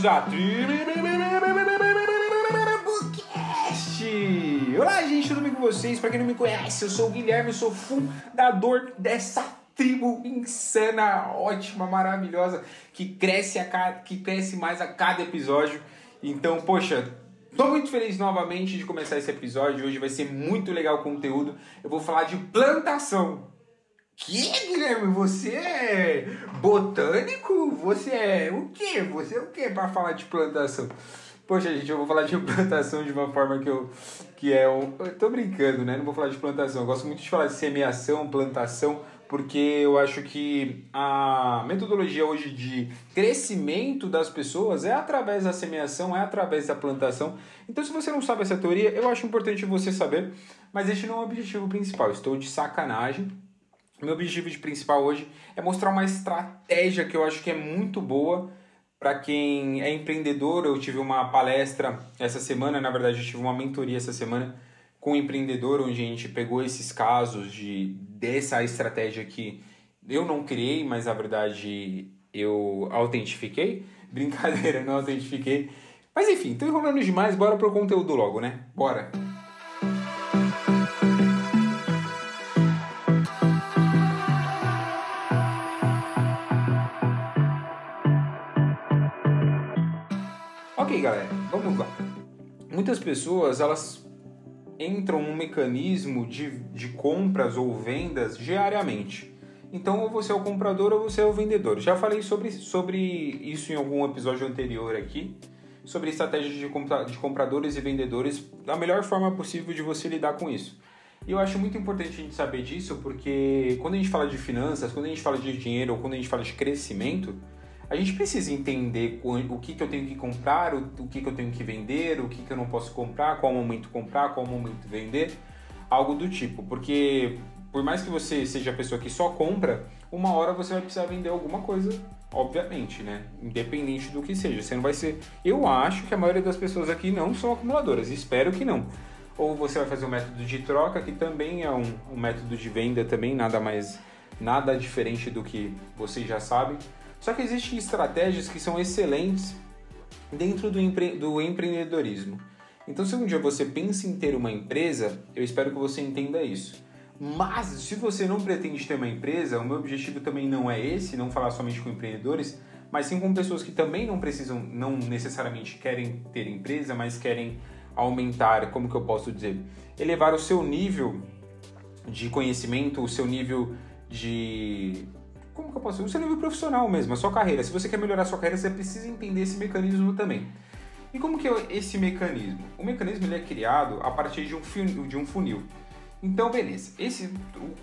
bem-vindos a Tribucast! Olá, gente, tudo bem com vocês? Pra quem não me conhece, eu sou o Guilherme, eu sou fundador dessa tribo insana, ótima, maravilhosa, que cresce, a cada, que cresce mais a cada episódio. Então, poxa, Tô muito feliz novamente de começar esse episódio. Hoje vai ser muito legal o conteúdo. Eu vou falar de plantação. Que, Guilherme? Você é botânico? Você é o quê? Você é o quê para falar de plantação? Poxa, gente, eu vou falar de plantação de uma forma que eu. que é um. Eu tô brincando, né? Não vou falar de plantação. Eu gosto muito de falar de semeação, plantação, porque eu acho que a metodologia hoje de crescimento das pessoas é através da semeação, é através da plantação. Então, se você não sabe essa teoria, eu acho importante você saber, mas este não é o objetivo principal. Estou de sacanagem. Meu objetivo principal hoje é mostrar uma estratégia que eu acho que é muito boa para quem é empreendedor. Eu tive uma palestra essa semana, na verdade, eu tive uma mentoria essa semana com um empreendedor, onde a gente pegou esses casos de dessa estratégia que eu não criei, mas na verdade eu autentifiquei. Brincadeira, não autentifiquei. Mas enfim, tô enrolando demais, bora pro conteúdo logo, né? Bora! Ok, galera, vamos lá. Muitas pessoas, elas entram num mecanismo de, de compras ou vendas diariamente. Então, ou você é o comprador ou você é o vendedor. Já falei sobre, sobre isso em algum episódio anterior aqui, sobre estratégias de, compra, de compradores e vendedores, da melhor forma possível de você lidar com isso. E eu acho muito importante a gente saber disso, porque quando a gente fala de finanças, quando a gente fala de dinheiro ou quando a gente fala de crescimento, a gente precisa entender o que, que eu tenho que comprar, o, o que, que eu tenho que vender, o que, que eu não posso comprar, qual momento comprar, qual momento vender, algo do tipo. Porque por mais que você seja a pessoa que só compra, uma hora você vai precisar vender alguma coisa, obviamente, né? Independente do que seja. Você não vai ser. Eu acho que a maioria das pessoas aqui não são acumuladoras, espero que não. Ou você vai fazer um método de troca, que também é um, um método de venda, também nada mais. nada diferente do que vocês já sabem. Só que existem estratégias que são excelentes dentro do, empre do empreendedorismo. Então, se um dia você pensa em ter uma empresa, eu espero que você entenda isso. Mas, se você não pretende ter uma empresa, o meu objetivo também não é esse, não falar somente com empreendedores, mas sim com pessoas que também não precisam, não necessariamente querem ter empresa, mas querem aumentar, como que eu posso dizer, elevar o seu nível de conhecimento, o seu nível de como que eu posso? O seu nível profissional mesmo, a sua carreira. Se você quer melhorar a sua carreira, você precisa entender esse mecanismo também. E como que é esse mecanismo? O mecanismo ele é criado a partir de um funil. De um funil. Então, beleza. Esse,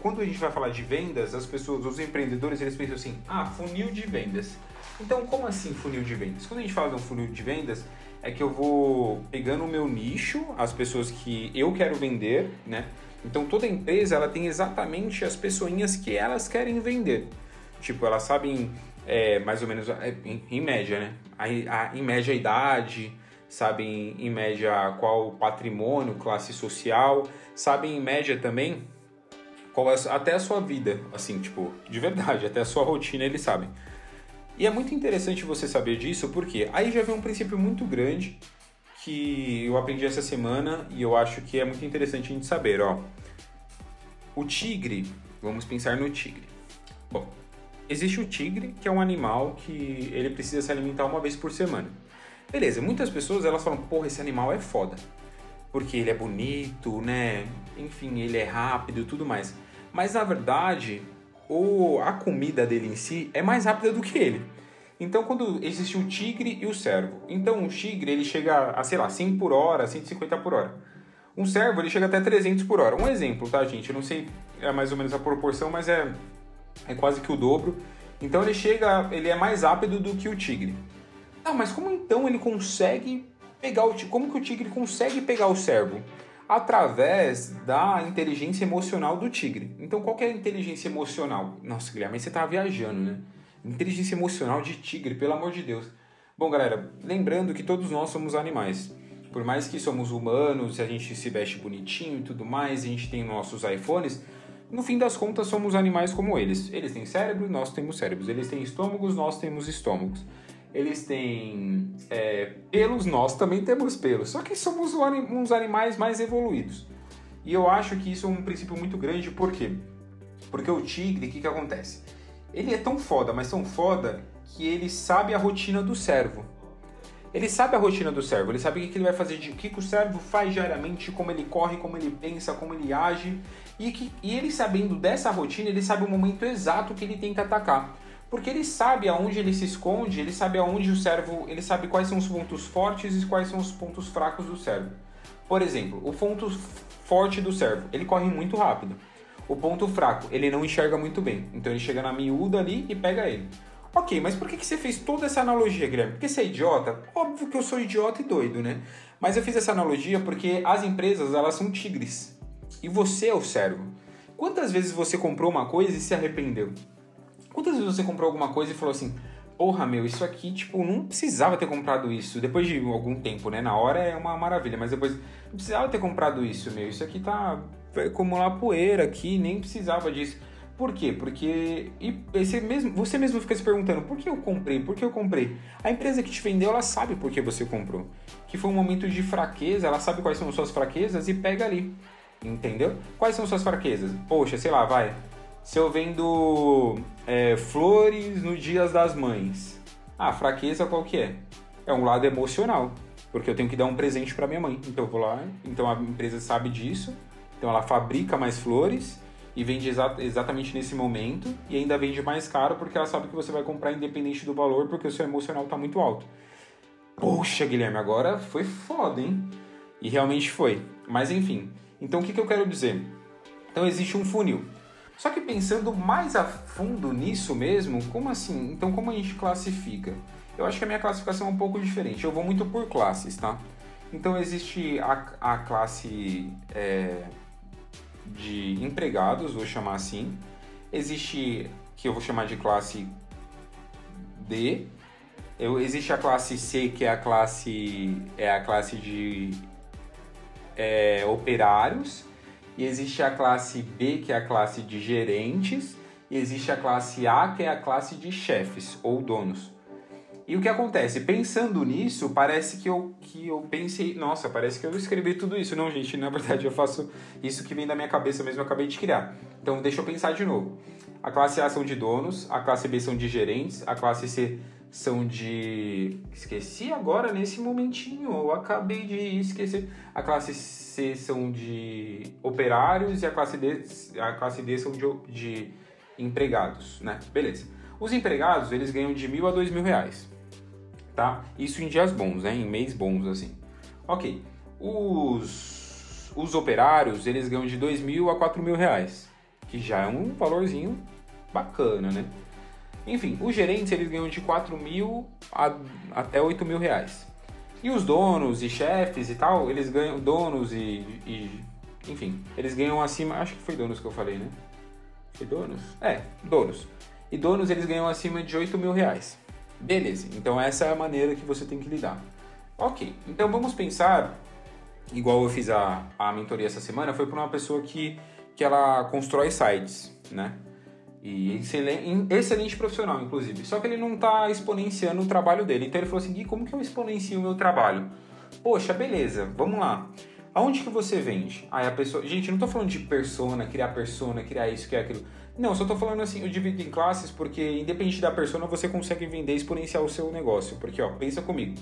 quando a gente vai falar de vendas, as pessoas, os empreendedores, eles pensam assim: ah, funil de vendas. Então, como assim funil de vendas? Quando a gente fala de um funil de vendas, é que eu vou pegando o meu nicho, as pessoas que eu quero vender, né? Então, toda empresa ela tem exatamente as pessoinhas que elas querem vender. Tipo, elas sabem é, mais ou menos, é, em, em, média, né? A, a, em média a idade, sabem em média qual patrimônio, classe social, sabem em média também qual é, até a sua vida, assim, tipo, de verdade, até a sua rotina eles sabem. E é muito interessante você saber disso, porque aí já vem um princípio muito grande que eu aprendi essa semana e eu acho que é muito interessante a gente saber, ó. O tigre, vamos pensar no tigre. Bom, Existe o tigre, que é um animal que ele precisa se alimentar uma vez por semana. Beleza, muitas pessoas elas falam, porra, esse animal é foda. Porque ele é bonito, né? Enfim, ele é rápido e tudo mais. Mas na verdade, o, a comida dele em si é mais rápida do que ele. Então, quando existe o tigre e o cervo. Então, o tigre ele chega a, sei lá, 100 por hora, 150 por hora. Um cervo ele chega até 300 por hora. Um exemplo, tá, gente? Eu não sei é mais ou menos a proporção, mas é é quase que o dobro. Então ele chega, ele é mais rápido do que o tigre. Ah, mas como então ele consegue pegar o tigre? Como que o tigre consegue pegar o cervo? Através da inteligência emocional do tigre. Então qual é a inteligência emocional? Nossa, Guilherme, você tá viajando, né? Inteligência emocional de tigre, pelo amor de Deus. Bom, galera, lembrando que todos nós somos animais. Por mais que somos humanos, a gente se veste bonitinho e tudo mais, a gente tem nossos iPhones, no fim das contas, somos animais como eles. Eles têm cérebro, nós temos cérebros. Eles têm estômagos, nós temos estômagos. eles têm é, pelos, nós também temos pelos, só que somos uns animais mais evoluídos. E eu acho que isso é um princípio muito grande, por quê? Porque o tigre, o que, que acontece? Ele é tão foda, mas tão foda, que ele sabe a rotina do servo. Ele sabe a rotina do servo, ele sabe o que ele vai fazer, o que, que o servo faz diariamente, como ele corre, como ele pensa, como ele age. E, que, e ele sabendo dessa rotina, ele sabe o momento exato que ele tem que atacar. Porque ele sabe aonde ele se esconde, ele sabe aonde o servo, ele sabe quais são os pontos fortes e quais são os pontos fracos do servo. Por exemplo, o ponto forte do servo, ele corre muito rápido. O ponto fraco, ele não enxerga muito bem. Então ele chega na miúda ali e pega ele. Ok, mas por que, que você fez toda essa analogia, Guilherme? Porque você é idiota? Óbvio que eu sou idiota e doido, né? Mas eu fiz essa analogia porque as empresas, elas são tigres. E você é o servo. Quantas vezes você comprou uma coisa e se arrependeu? Quantas vezes você comprou alguma coisa e falou assim, porra, meu, isso aqui, tipo, não precisava ter comprado isso. Depois de algum tempo, né? Na hora é uma maravilha, mas depois, não precisava ter comprado isso, meu. Isso aqui tá vai acumular poeira aqui, nem precisava disso. Por quê? Porque e você mesmo, você mesmo fica se perguntando por que eu comprei, por que eu comprei. A empresa que te vendeu, ela sabe por que você comprou. Que foi um momento de fraqueza, ela sabe quais são as suas fraquezas e pega ali. Entendeu? Quais são suas fraquezas? Poxa, sei lá, vai se eu vendo é, flores no Dias das Mães, ah, fraqueza qual que é? É um lado emocional, porque eu tenho que dar um presente para minha mãe. Então eu vou lá, então a empresa sabe disso, então ela fabrica mais flores e vende exa exatamente nesse momento e ainda vende mais caro porque ela sabe que você vai comprar independente do valor porque o seu emocional está muito alto. Poxa, Guilherme, agora foi foda, hein? E realmente foi. Mas enfim, então o que, que eu quero dizer? Então existe um funil. Só que pensando mais a fundo nisso mesmo, como assim? Então, como a gente classifica? Eu acho que a minha classificação é um pouco diferente. Eu vou muito por classes, tá? Então, existe a, a classe é, de empregados, vou chamar assim. Existe, que eu vou chamar de classe D. Eu, existe a classe C, que é a classe, é a classe de é, operários e existe a classe B, que é a classe de gerentes, e existe a classe A, que é a classe de chefes ou donos. E o que acontece? Pensando nisso, parece que eu, que eu pensei, nossa, parece que eu escrevi tudo isso. Não, gente, na verdade eu faço isso que vem da minha cabeça mesmo, eu acabei de criar. Então deixa eu pensar de novo. A classe A são de donos, a classe B são de gerentes, a classe C são de. Esqueci agora nesse momentinho, eu acabei de esquecer. A classe C são de operários e a classe D, a classe D são de, de empregados, né? Beleza. Os empregados, eles ganham de mil a dois mil reais, tá? Isso em dias bons, né? Em mês bons, assim. Ok. Os, os operários, eles ganham de dois mil a quatro mil reais, que já é um valorzinho bacana, né? Enfim, os gerentes eles ganham de 4 mil a, até 8 mil reais. E os donos e chefes e tal, eles ganham, donos e, e, enfim, eles ganham acima, acho que foi donos que eu falei, né? Foi donos? É, donos. E donos eles ganham acima de 8 mil reais. Beleza, então essa é a maneira que você tem que lidar. Ok, então vamos pensar, igual eu fiz a, a mentoria essa semana, foi para uma pessoa que, que ela constrói sites, né? E excelente, excelente profissional, inclusive. Só que ele não está exponenciando o trabalho dele. Então ele falou assim: Gui, como que eu exponencio o meu trabalho? Poxa, beleza, vamos lá. Aonde que você vende? Aí a pessoa. Gente, não estou falando de persona, criar persona, criar isso, criar aquilo. Não, só estou falando assim, eu divido em classes porque, independente da persona, você consegue vender e exponenciar o seu negócio. Porque, ó, pensa comigo.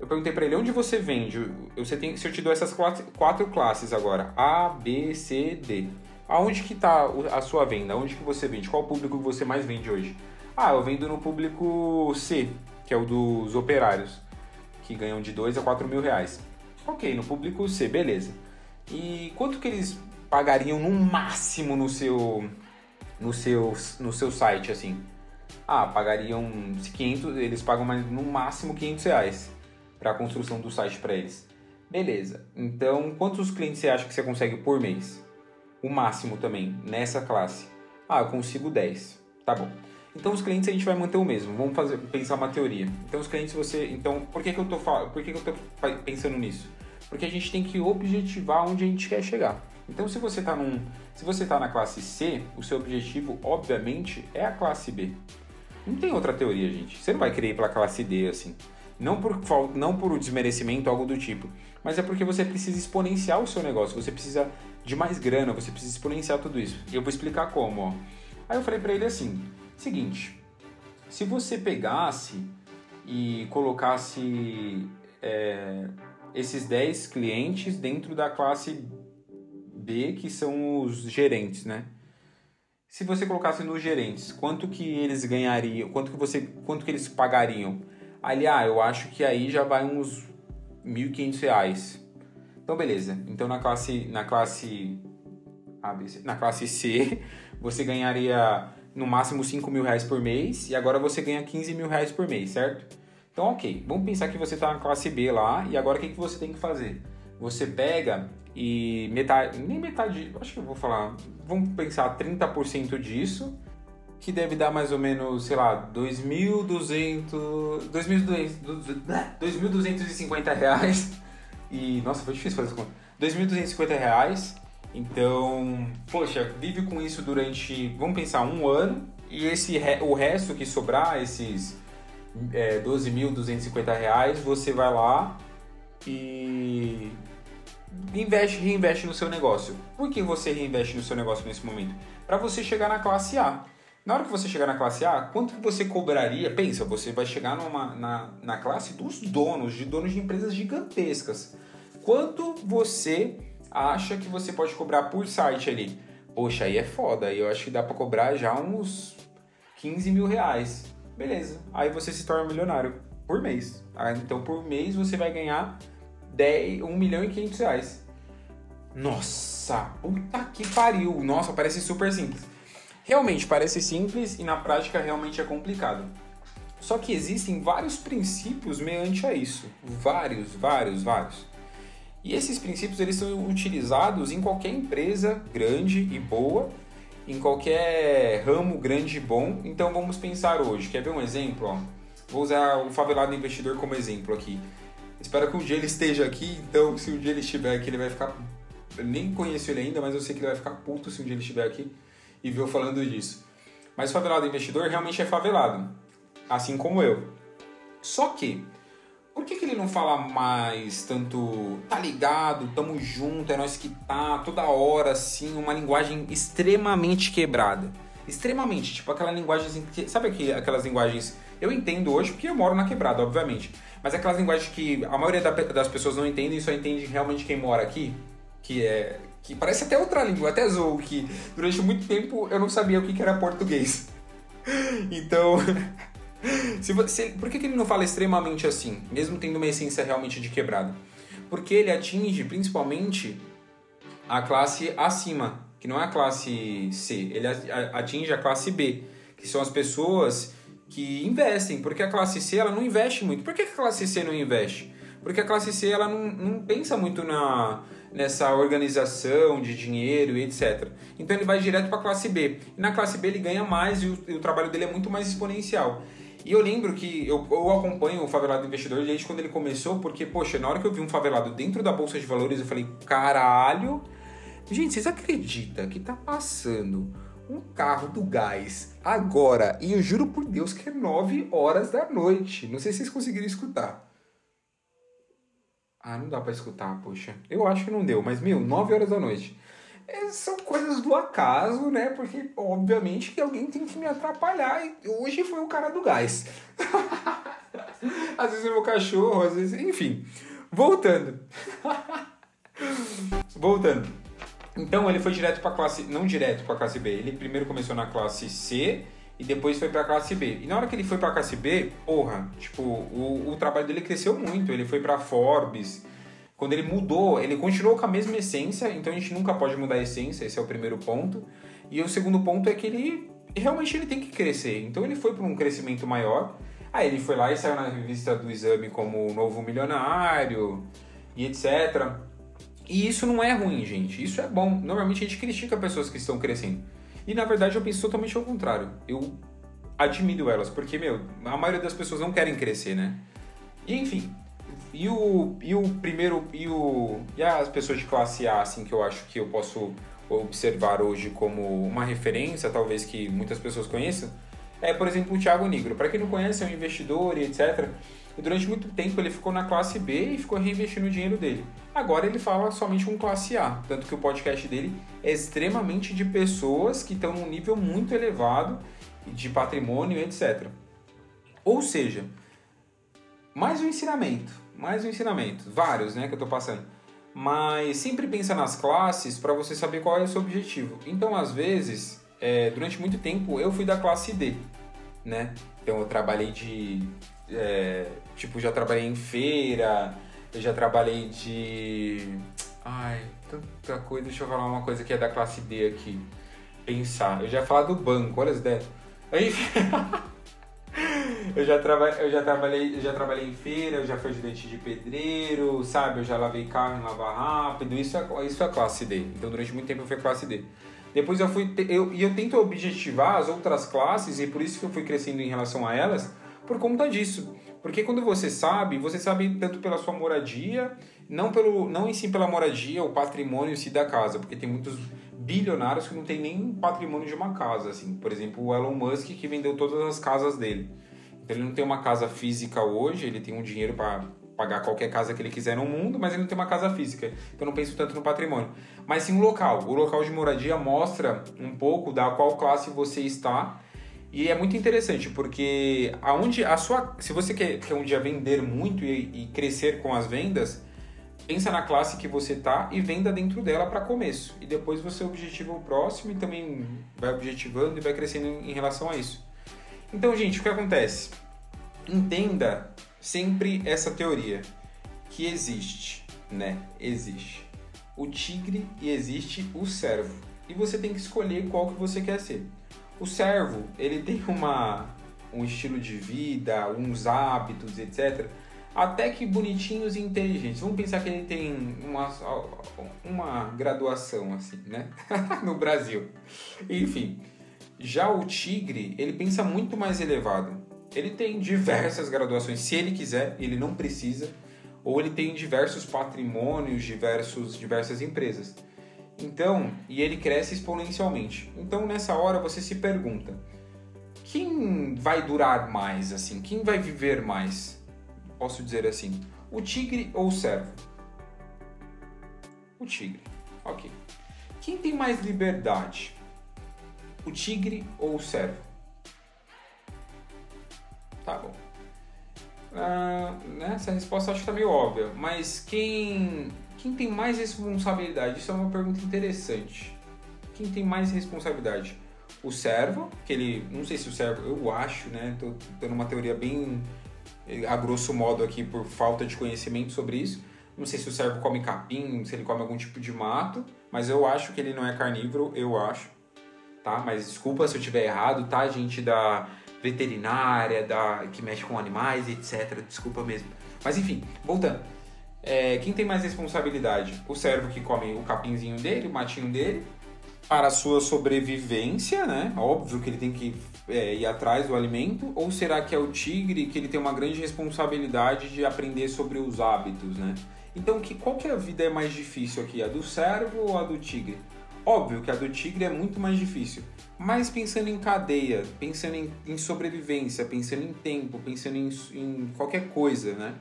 Eu perguntei para ele onde você vende. Você tem, se eu te dou essas quatro, quatro classes agora: A, B, C, D. Aonde que está a sua venda? Onde que você vende? Qual público que você mais vende hoje? Ah, eu vendo no público C, que é o dos operários, que ganham de 2 a 4 mil reais. Ok, no público C, beleza. E quanto que eles pagariam no máximo no seu no seu no seu site assim? Ah, pagariam 500, eles pagam mais no máximo 500 reais para a construção do site para eles. Beleza. Então, quantos clientes você acha que você consegue por mês? O máximo também nessa classe. Ah, eu consigo 10. Tá bom. Então os clientes a gente vai manter o mesmo. Vamos fazer pensar uma teoria. Então os clientes você, então por que que eu tô por que que eu tô pensando nisso? Porque a gente tem que objetivar onde a gente quer chegar. Então se você está num, se você tá na classe C, o seu objetivo obviamente é a classe B. Não tem outra teoria, gente. Você não vai querer ir pra classe D assim. Não por, não por desmerecimento, algo do tipo. Mas é porque você precisa exponenciar o seu negócio. Você precisa de mais grana, você precisa exponenciar tudo isso. E eu vou explicar como, ó. Aí eu falei para ele assim: seguinte, se você pegasse e colocasse é, esses 10 clientes dentro da classe B, que são os gerentes, né? Se você colocasse nos gerentes, quanto que eles ganhariam, quanto que você, quanto que eles pagariam? Ali, ah, eu acho que aí já vai uns R$ 1.500. Então, beleza. Então, na classe, na classe na classe C, você ganharia no máximo 5 mil reais por mês e agora você ganha 15 mil reais por mês, certo? Então, ok. Vamos pensar que você está na classe B lá e agora o que, que você tem que fazer? Você pega e metade, nem metade, acho que eu vou falar, vamos pensar 30% disso, que deve dar mais ou menos, sei lá, 2.200, 2.250 reais. E, nossa, foi difícil fazer essa conta. 2.250 reais. Então, poxa, vive com isso durante, vamos pensar, um ano. E esse, o resto que sobrar, esses é, 12.250 reais, você vai lá e investe, reinveste no seu negócio. Por que você reinveste no seu negócio nesse momento? Para você chegar na classe A. Na hora que você chegar na classe A, quanto que você cobraria? Pensa, você vai chegar numa, na, na classe dos donos, de donos de empresas gigantescas. Quanto você acha que você pode cobrar por site ali? Poxa, aí é foda. Aí eu acho que dá para cobrar já uns 15 mil reais. Beleza. Aí você se torna milionário por mês. Então por mês você vai ganhar 10, 1 milhão e 500 reais. Nossa, puta que pariu. Nossa, parece super simples. Realmente parece simples e na prática realmente é complicado. Só que existem vários princípios mediante a isso. Vários, vários, vários. E esses princípios eles são utilizados em qualquer empresa grande e boa, em qualquer ramo grande e bom. Então vamos pensar hoje. Quer ver um exemplo? Vou usar o favelado investidor como exemplo aqui. Espero que um dia ele esteja aqui, então se um dia ele estiver aqui, ele vai ficar. Eu nem conheço ele ainda, mas eu sei que ele vai ficar puto se um dia ele estiver aqui e viu falando disso. Mas o favelado investidor realmente é favelado, assim como eu. Só que, por que, que ele não fala mais tanto tá ligado, tamo junto, é nós que tá, toda hora assim, uma linguagem extremamente quebrada? Extremamente, tipo aquela linguagem, sabe aquelas linguagens, eu entendo hoje porque eu moro na quebrada, obviamente, mas aquelas linguagens que a maioria das pessoas não entende e só entende realmente quem mora aqui, que é que parece até outra língua, até azul, que durante muito tempo eu não sabia o que era português. Então, se você, por que, que ele não fala extremamente assim, mesmo tendo uma essência realmente de quebrada? Porque ele atinge principalmente a classe acima, que não é a classe C, ele atinge a classe B, que são as pessoas que investem, porque a classe C ela não investe muito. Por que a classe C não investe? Porque a classe C ela não, não pensa muito na, nessa organização de dinheiro e etc. Então ele vai direto para a classe B. E na classe B ele ganha mais e o, e o, trabalho dele é muito mais exponencial. E eu lembro que eu, eu acompanho o Favelado Investidor desde quando ele começou, porque, poxa, na hora que eu vi um favelado dentro da Bolsa de Valores, eu falei, caralho. Gente, vocês acreditam que tá passando um carro do gás agora? E eu juro por Deus que é 9 horas da noite. Não sei se vocês conseguiram escutar. Ah, não dá para escutar, poxa. Eu acho que não deu, mas, meu, 9 horas da noite. É, são coisas do acaso, né? Porque, obviamente, que alguém tem que me atrapalhar. E hoje foi o cara do gás. às vezes é meu cachorro, às vezes. Enfim. Voltando. Voltando. Então ele foi direto para classe. Não direto para classe B. Ele primeiro começou na classe C e depois foi para a classe B. E na hora que ele foi para a classe B, porra, tipo, o, o trabalho dele cresceu muito. Ele foi para Forbes. Quando ele mudou, ele continuou com a mesma essência, então a gente nunca pode mudar a essência, esse é o primeiro ponto. E o segundo ponto é que ele realmente ele tem que crescer. Então ele foi para um crescimento maior. Aí ele foi lá e saiu na revista do exame como novo milionário e etc. E isso não é ruim, gente. Isso é bom. Normalmente a gente critica pessoas que estão crescendo. E na verdade eu penso totalmente ao contrário. Eu admiro elas, porque, meu, a maioria das pessoas não querem crescer, né? E enfim. E o, e o primeiro. E, o, e as pessoas de classe A, assim, que eu acho que eu posso observar hoje como uma referência, talvez que muitas pessoas conheçam, é, por exemplo, o Thiago Negro. Para quem não conhece, é um investidor e etc. E durante muito tempo ele ficou na classe B e ficou reinvestindo o dinheiro dele. Agora ele fala somente com classe A, tanto que o podcast dele é extremamente de pessoas que estão num nível muito elevado de patrimônio, etc. Ou seja, mais um ensinamento, mais um ensinamento, vários, né, que eu estou passando. Mas sempre pensa nas classes para você saber qual é o seu objetivo. Então, às vezes, é, durante muito tempo eu fui da classe D, né? Então eu trabalhei de, é, tipo, já trabalhei em feira, eu já trabalhei de, ai, tanta coisa. Deixa eu falar uma coisa que é da classe D aqui. Pensar, eu já falar do banco, olha as ideias. Enfim. eu já, traba, eu, já trabalhei, eu já trabalhei em feira, eu já fui ajudante de pedreiro, sabe? Eu já lavei carro em lavar rápido, isso é, isso é classe D. Então durante muito tempo eu fui classe D. Depois eu fui. Eu, e eu tento objetivar as outras classes, e por isso que eu fui crescendo em relação a elas, por conta disso. Porque quando você sabe, você sabe tanto pela sua moradia, não, pelo, não em si pela moradia, o patrimônio em si da casa, porque tem muitos bilionários que não tem nem patrimônio de uma casa, assim. Por exemplo, o Elon Musk que vendeu todas as casas dele. Então ele não tem uma casa física hoje, ele tem um dinheiro para pagar qualquer casa que ele quiser no mundo, mas ele não tem uma casa física. Então eu não penso tanto no patrimônio. Mas sim o local. O local de moradia mostra um pouco da qual classe você está. E é muito interessante, porque aonde a sua. Se você quer, quer um dia vender muito e, e crescer com as vendas, pensa na classe que você tá e venda dentro dela para começo. E depois você objetiva o próximo e também vai objetivando e vai crescendo em relação a isso. Então, gente, o que acontece? Entenda sempre essa teoria que existe, né? Existe o tigre e existe o servo. E você tem que escolher qual que você quer ser. O servo, ele tem uma um estilo de vida, uns hábitos, etc. Até que bonitinhos e inteligentes. Vamos pensar que ele tem uma, uma graduação, assim, né? no Brasil. Enfim. Já o tigre, ele pensa muito mais elevado. Ele tem diversas graduações, se ele quiser, ele não precisa, ou ele tem diversos patrimônios, diversos, diversas empresas. Então, e ele cresce exponencialmente. Então, nessa hora você se pergunta: quem vai durar mais assim? Quem vai viver mais? Posso dizer assim: o tigre ou o servo? O tigre. OK. Quem tem mais liberdade? O tigre ou o servo? Tá bom. Ah, né? Essa resposta acho que tá meio óbvia. Mas quem, quem tem mais responsabilidade? Isso é uma pergunta interessante. Quem tem mais responsabilidade? O servo, que ele. Não sei se o servo. Eu acho, né? Tô dando uma teoria bem a grosso modo aqui por falta de conhecimento sobre isso. Não sei se o servo come capim, se ele come algum tipo de mato, mas eu acho que ele não é carnívoro, eu acho. Tá? Mas desculpa se eu tiver errado, tá, gente da veterinária, da, que mexe com animais, etc. Desculpa mesmo. Mas enfim, voltando. É, quem tem mais responsabilidade? O servo que come o capinzinho dele, o matinho dele, para a sua sobrevivência, né? Óbvio que ele tem que é, ir atrás do alimento. Ou será que é o tigre que ele tem uma grande responsabilidade de aprender sobre os hábitos, né? Então, que, qual que é a vida é mais difícil aqui? A do servo ou a do tigre? Óbvio que a do tigre é muito mais difícil, mas pensando em cadeia, pensando em, em sobrevivência, pensando em tempo, pensando em, em, qualquer coisa, né?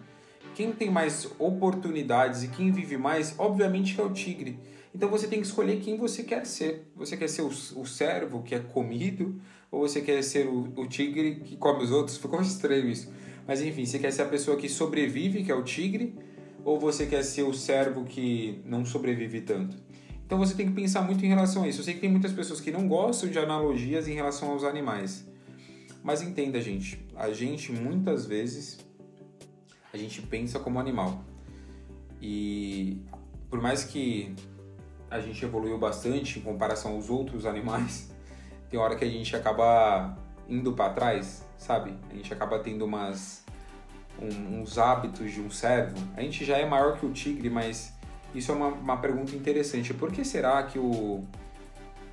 Quem tem mais oportunidades e quem vive mais, obviamente é o tigre. Então você tem que escolher quem você quer ser. Você quer ser o, o servo que é comido ou você quer ser o, o tigre que come os outros? Ficou estranho isso. Mas enfim, você quer ser a pessoa que sobrevive, que é o tigre, ou você quer ser o servo que não sobrevive tanto? Então você tem que pensar muito em relação a isso. Eu sei que tem muitas pessoas que não gostam de analogias em relação aos animais. Mas entenda, gente, a gente muitas vezes a gente pensa como animal. E por mais que a gente evoluiu bastante em comparação aos outros animais, tem hora que a gente acaba indo para trás, sabe? A gente acaba tendo umas um, uns hábitos de um servo. A gente já é maior que o tigre, mas isso é uma, uma pergunta interessante. Por que será que o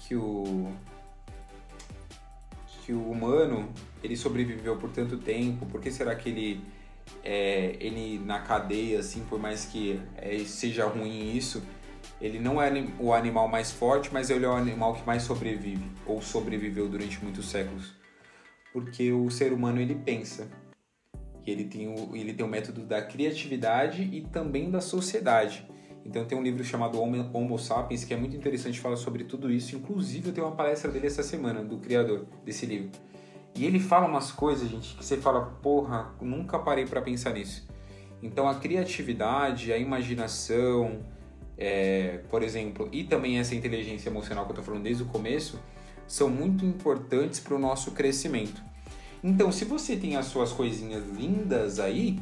que o que o humano ele sobreviveu por tanto tempo? Por que será que ele é, ele na cadeia assim, por mais que é, seja ruim isso, ele não é o animal mais forte, mas ele é o animal que mais sobrevive ou sobreviveu durante muitos séculos. porque o ser humano ele pensa. Ele tem o, ele tem o método da criatividade e também da sociedade. Então tem um livro chamado Homo Sapiens que é muito interessante falar sobre tudo isso. Inclusive eu tenho uma palestra dele essa semana, do criador desse livro. E ele fala umas coisas, gente, que você fala, porra, nunca parei para pensar nisso. Então a criatividade, a imaginação, é, por exemplo, e também essa inteligência emocional que eu estou falando desde o começo, são muito importantes para o nosso crescimento. Então, se você tem as suas coisinhas lindas aí,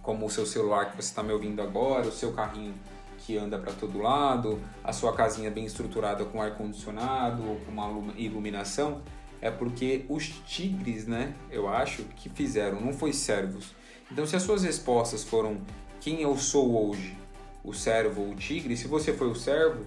como o seu celular que você está me ouvindo agora, o seu carrinho que anda para todo lado, a sua casinha bem estruturada com ar condicionado, com uma iluminação, é porque os tigres, né, eu acho, que fizeram, não foi servos. Então, se as suas respostas foram quem eu sou hoje, o servo ou o tigre, se você foi o servo,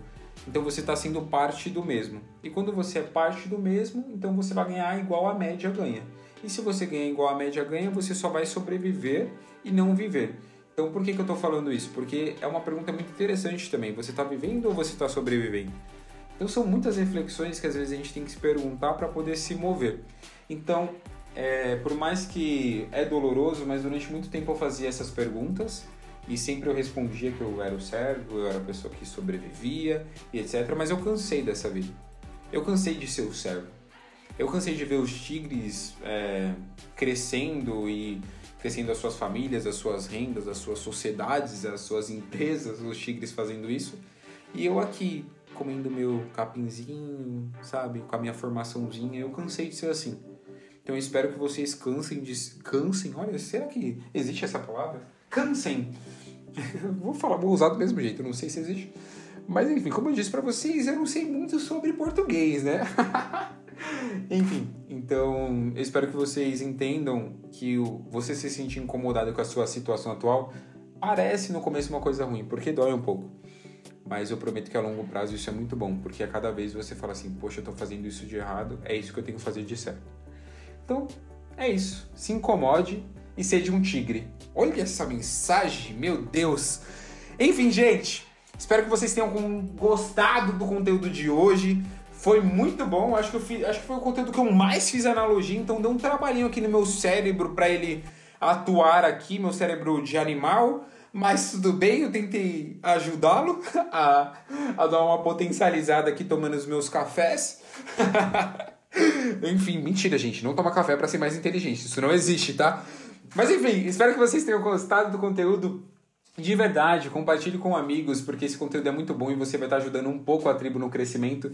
então você está sendo parte do mesmo. E quando você é parte do mesmo, então você vai ganhar igual a média ganha. E se você ganha igual a média ganha, você só vai sobreviver e não viver. Então por que, que eu estou falando isso? Porque é uma pergunta muito interessante também. Você está vivendo ou você está sobrevivendo? Então são muitas reflexões que às vezes a gente tem que se perguntar para poder se mover. Então, é, por mais que é doloroso, mas durante muito tempo eu fazia essas perguntas e sempre eu respondia que eu era o servo, eu era a pessoa que sobrevivia e etc. Mas eu cansei dessa vida. Eu cansei de ser o servo. Eu cansei de ver os tigres é, crescendo e crescendo as suas famílias, as suas rendas, as suas sociedades, as suas empresas, os tigres fazendo isso. E eu aqui comendo meu capinzinho, sabe, com a minha formaçãozinha, eu cansei de ser assim. Então eu espero que vocês cansem de cansem. Olha, será que existe essa palavra? Cansem. vou falar, vou usar do mesmo jeito, não sei se existe. Mas enfim, como eu disse para vocês, eu não sei muito sobre português, né? Enfim, então eu espero que vocês entendam que você se sentir incomodado com a sua situação atual parece no começo uma coisa ruim, porque dói um pouco. Mas eu prometo que a longo prazo isso é muito bom, porque a cada vez você fala assim, poxa, eu tô fazendo isso de errado, é isso que eu tenho que fazer de certo. Então, é isso. Se incomode e seja um tigre. Olha essa mensagem, meu Deus! Enfim, gente, espero que vocês tenham gostado do conteúdo de hoje. Foi muito bom, acho que, fiz, acho que foi o conteúdo que eu mais fiz analogia, então deu um trabalhinho aqui no meu cérebro para ele atuar aqui, meu cérebro de animal, mas tudo bem, eu tentei ajudá-lo a, a dar uma potencializada aqui tomando os meus cafés. enfim, mentira, gente, não toma café para ser mais inteligente, isso não existe, tá? Mas enfim, espero que vocês tenham gostado do conteúdo. De verdade, compartilhe com amigos, porque esse conteúdo é muito bom e você vai estar ajudando um pouco a tribo no crescimento.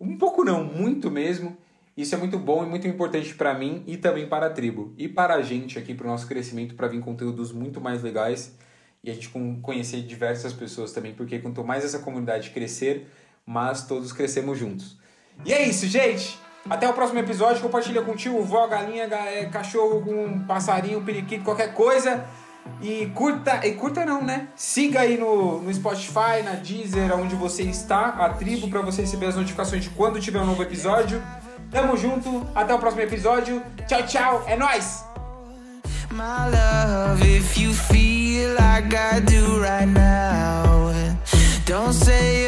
Um pouco não, muito mesmo. Isso é muito bom e muito importante para mim e também para a tribo. E para a gente aqui, para o nosso crescimento, para vir conteúdos muito mais legais e a gente conhecer diversas pessoas também, porque quanto mais essa comunidade crescer, mais todos crescemos juntos. E é isso, gente! Até o próximo episódio. Compartilha com tio, vó, galinha, é, cachorro, com passarinho, periquito, qualquer coisa. E curta, e curta não, né? Siga aí no, no Spotify, na Deezer, onde você está, a tribo, para você receber as notificações de quando tiver um novo episódio. Tamo junto, até o próximo episódio. Tchau, tchau, é nóis! My love, if you feel like I do right now, don't say